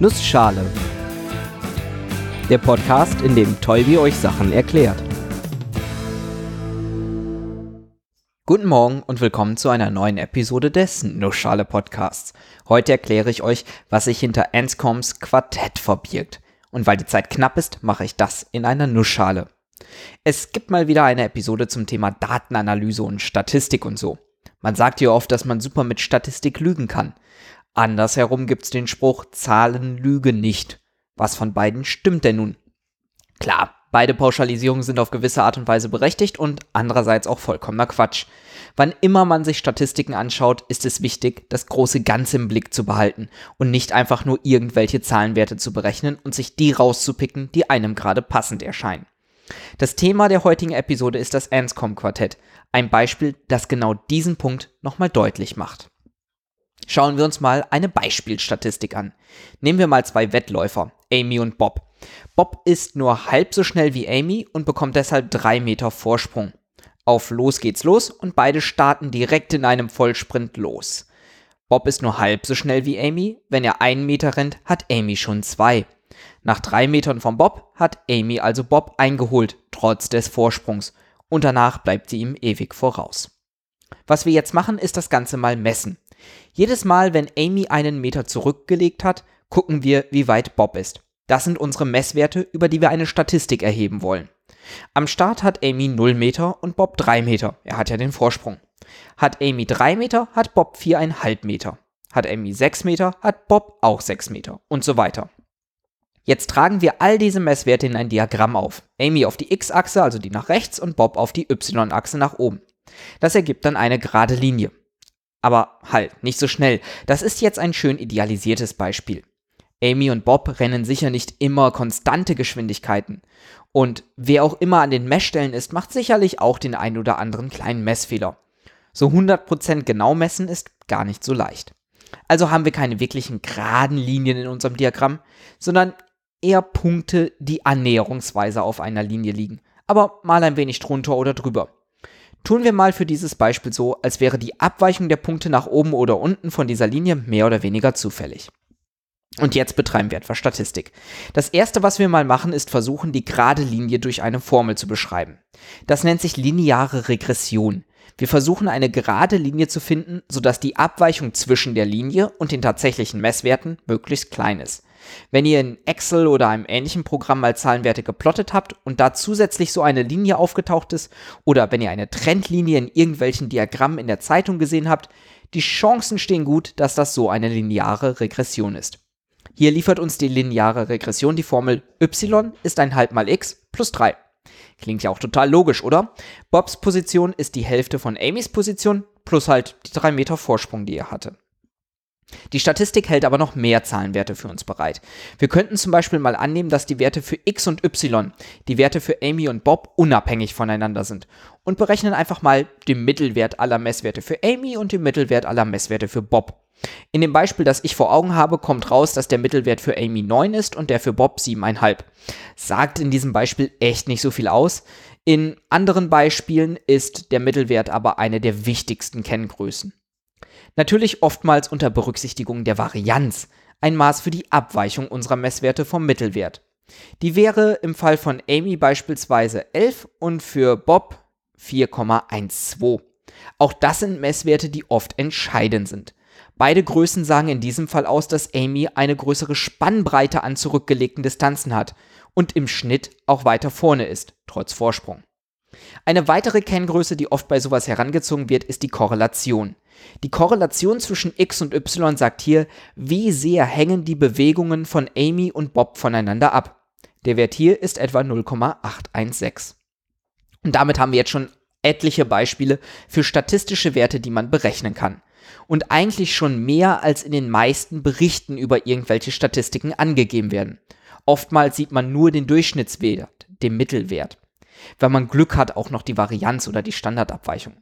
Nussschale. Der Podcast, in dem Tolbi euch Sachen erklärt. Guten Morgen und willkommen zu einer neuen Episode des Nussschale Podcasts. Heute erkläre ich euch, was sich hinter Anscoms Quartett verbirgt. Und weil die Zeit knapp ist, mache ich das in einer Nussschale. Es gibt mal wieder eine Episode zum Thema Datenanalyse und Statistik und so. Man sagt ja oft, dass man super mit Statistik lügen kann. Andersherum gibt's den Spruch, Zahlen lügen nicht. Was von beiden stimmt denn nun? Klar, beide Pauschalisierungen sind auf gewisse Art und Weise berechtigt und andererseits auch vollkommener Quatsch. Wann immer man sich Statistiken anschaut, ist es wichtig, das große Ganze im Blick zu behalten und nicht einfach nur irgendwelche Zahlenwerte zu berechnen und sich die rauszupicken, die einem gerade passend erscheinen. Das Thema der heutigen Episode ist das Anscom-Quartett, ein Beispiel, das genau diesen Punkt nochmal deutlich macht. Schauen wir uns mal eine Beispielstatistik an. Nehmen wir mal zwei Wettläufer, Amy und Bob. Bob ist nur halb so schnell wie Amy und bekommt deshalb drei Meter Vorsprung. Auf los geht's los und beide starten direkt in einem Vollsprint los. Bob ist nur halb so schnell wie Amy. Wenn er einen Meter rennt, hat Amy schon zwei. Nach drei Metern von Bob hat Amy also Bob eingeholt, trotz des Vorsprungs. Und danach bleibt sie ihm ewig voraus. Was wir jetzt machen, ist das Ganze mal messen. Jedes Mal, wenn Amy einen Meter zurückgelegt hat, gucken wir, wie weit Bob ist. Das sind unsere Messwerte, über die wir eine Statistik erheben wollen. Am Start hat Amy 0 Meter und Bob 3 Meter. Er hat ja den Vorsprung. Hat Amy 3 Meter, hat Bob 4,5 Meter. Hat Amy 6 Meter, hat Bob auch 6 Meter und so weiter. Jetzt tragen wir all diese Messwerte in ein Diagramm auf. Amy auf die x-Achse, also die nach rechts, und Bob auf die y-Achse nach oben. Das ergibt dann eine gerade Linie. Aber halt, nicht so schnell. Das ist jetzt ein schön idealisiertes Beispiel. Amy und Bob rennen sicher nicht immer konstante Geschwindigkeiten. Und wer auch immer an den Messstellen ist, macht sicherlich auch den ein oder anderen kleinen Messfehler. So 100% genau messen ist gar nicht so leicht. Also haben wir keine wirklichen geraden Linien in unserem Diagramm, sondern eher Punkte, die annäherungsweise auf einer Linie liegen, aber mal ein wenig drunter oder drüber. Tun wir mal für dieses Beispiel so, als wäre die Abweichung der Punkte nach oben oder unten von dieser Linie mehr oder weniger zufällig. Und jetzt betreiben wir etwas Statistik. Das erste, was wir mal machen, ist versuchen, die gerade Linie durch eine Formel zu beschreiben. Das nennt sich lineare Regression. Wir versuchen eine gerade Linie zu finden, sodass die Abweichung zwischen der Linie und den tatsächlichen Messwerten möglichst klein ist. Wenn ihr in Excel oder einem ähnlichen Programm mal Zahlenwerte geplottet habt und da zusätzlich so eine Linie aufgetaucht ist oder wenn ihr eine Trendlinie in irgendwelchen Diagrammen in der Zeitung gesehen habt, die Chancen stehen gut, dass das so eine lineare Regression ist. Hier liefert uns die lineare Regression die Formel y ist ein halb mal x plus 3. Klingt ja auch total logisch, oder? Bobs Position ist die Hälfte von Amys Position plus halt die 3 Meter Vorsprung, die er hatte. Die Statistik hält aber noch mehr Zahlenwerte für uns bereit. Wir könnten zum Beispiel mal annehmen, dass die Werte für x und y, die Werte für Amy und Bob, unabhängig voneinander sind und berechnen einfach mal den Mittelwert aller Messwerte für Amy und den Mittelwert aller Messwerte für Bob. In dem Beispiel, das ich vor Augen habe, kommt raus, dass der Mittelwert für Amy 9 ist und der für Bob 7,5. Sagt in diesem Beispiel echt nicht so viel aus. In anderen Beispielen ist der Mittelwert aber eine der wichtigsten Kenngrößen. Natürlich oftmals unter Berücksichtigung der Varianz, ein Maß für die Abweichung unserer Messwerte vom Mittelwert. Die wäre im Fall von Amy beispielsweise 11 und für Bob 4,12. Auch das sind Messwerte, die oft entscheidend sind. Beide Größen sagen in diesem Fall aus, dass Amy eine größere Spannbreite an zurückgelegten Distanzen hat und im Schnitt auch weiter vorne ist, trotz Vorsprung. Eine weitere Kenngröße, die oft bei sowas herangezogen wird, ist die Korrelation. Die Korrelation zwischen x und y sagt hier, wie sehr hängen die Bewegungen von Amy und Bob voneinander ab. Der Wert hier ist etwa 0,816. Und damit haben wir jetzt schon etliche Beispiele für statistische Werte, die man berechnen kann. Und eigentlich schon mehr als in den meisten Berichten über irgendwelche Statistiken angegeben werden. Oftmals sieht man nur den Durchschnittswert, den Mittelwert. Wenn man Glück hat, auch noch die Varianz oder die Standardabweichung.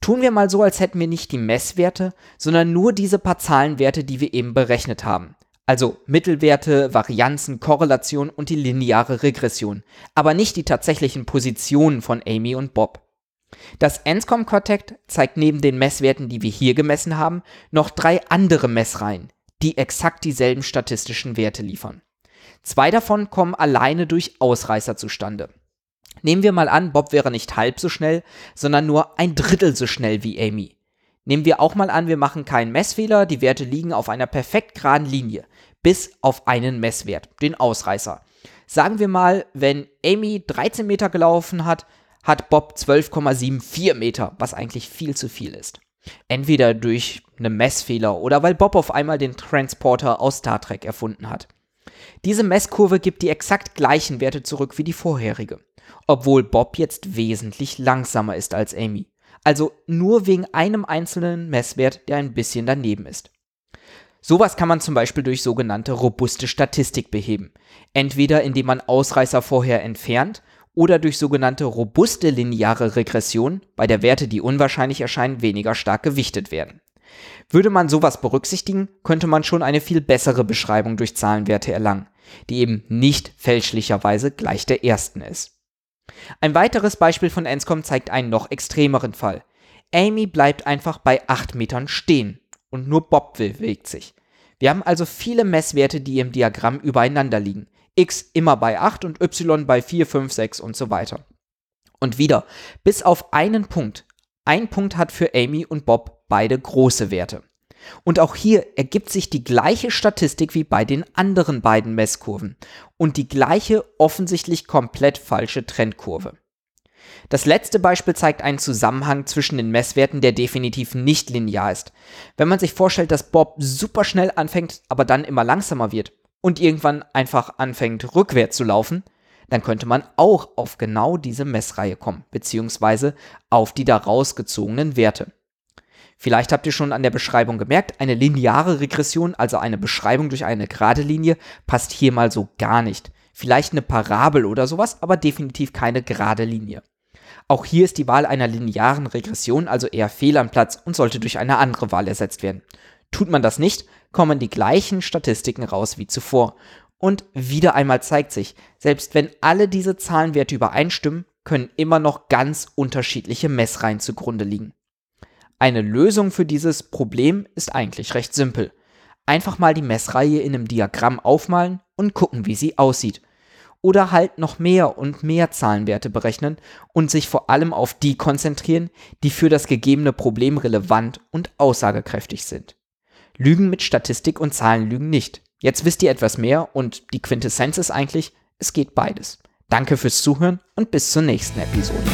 Tun wir mal so, als hätten wir nicht die Messwerte, sondern nur diese paar Zahlenwerte, die wir eben berechnet haben. Also Mittelwerte, Varianzen, Korrelation und die lineare Regression, aber nicht die tatsächlichen Positionen von Amy und Bob. Das Anscom Quartett zeigt neben den Messwerten, die wir hier gemessen haben, noch drei andere Messreihen, die exakt dieselben statistischen Werte liefern. Zwei davon kommen alleine durch Ausreißer zustande. Nehmen wir mal an, Bob wäre nicht halb so schnell, sondern nur ein Drittel so schnell wie Amy. Nehmen wir auch mal an, wir machen keinen Messfehler, die Werte liegen auf einer perfekt geraden Linie, bis auf einen Messwert, den Ausreißer. Sagen wir mal, wenn Amy 13 Meter gelaufen hat, hat Bob 12,74 Meter, was eigentlich viel zu viel ist. Entweder durch einen Messfehler oder weil Bob auf einmal den Transporter aus Star Trek erfunden hat. Diese Messkurve gibt die exakt gleichen Werte zurück wie die vorherige, obwohl Bob jetzt wesentlich langsamer ist als Amy. Also nur wegen einem einzelnen Messwert, der ein bisschen daneben ist. Sowas kann man zum Beispiel durch sogenannte robuste Statistik beheben. Entweder indem man Ausreißer vorher entfernt oder durch sogenannte robuste lineare Regression, bei der Werte, die unwahrscheinlich erscheinen, weniger stark gewichtet werden. Würde man sowas berücksichtigen, könnte man schon eine viel bessere Beschreibung durch Zahlenwerte erlangen, die eben nicht fälschlicherweise gleich der ersten ist. Ein weiteres Beispiel von Enscom zeigt einen noch extremeren Fall. Amy bleibt einfach bei 8 Metern stehen und nur Bob bewegt sich. Wir haben also viele Messwerte, die im Diagramm übereinander liegen. X immer bei 8 und Y bei 4, 5, 6 und so weiter. Und wieder, bis auf einen Punkt. Ein Punkt hat für Amy und Bob beide große Werte. Und auch hier ergibt sich die gleiche Statistik wie bei den anderen beiden Messkurven und die gleiche offensichtlich komplett falsche Trendkurve. Das letzte Beispiel zeigt einen Zusammenhang zwischen den Messwerten, der definitiv nicht linear ist. Wenn man sich vorstellt, dass Bob super schnell anfängt, aber dann immer langsamer wird und irgendwann einfach anfängt rückwärts zu laufen, dann könnte man auch auf genau diese Messreihe kommen, beziehungsweise auf die daraus gezogenen Werte. Vielleicht habt ihr schon an der Beschreibung gemerkt, eine lineare Regression, also eine Beschreibung durch eine gerade Linie, passt hier mal so gar nicht. Vielleicht eine Parabel oder sowas, aber definitiv keine gerade Linie. Auch hier ist die Wahl einer linearen Regression also eher fehl am Platz und sollte durch eine andere Wahl ersetzt werden. Tut man das nicht, kommen die gleichen Statistiken raus wie zuvor. Und wieder einmal zeigt sich, selbst wenn alle diese Zahlenwerte übereinstimmen, können immer noch ganz unterschiedliche Messreihen zugrunde liegen. Eine Lösung für dieses Problem ist eigentlich recht simpel. Einfach mal die Messreihe in einem Diagramm aufmalen und gucken, wie sie aussieht oder halt noch mehr und mehr Zahlenwerte berechnen und sich vor allem auf die konzentrieren, die für das gegebene Problem relevant und aussagekräftig sind. Lügen mit Statistik und Zahlen lügen nicht. Jetzt wisst ihr etwas mehr und die Quintessenz ist eigentlich, es geht beides. Danke fürs Zuhören und bis zur nächsten Episode.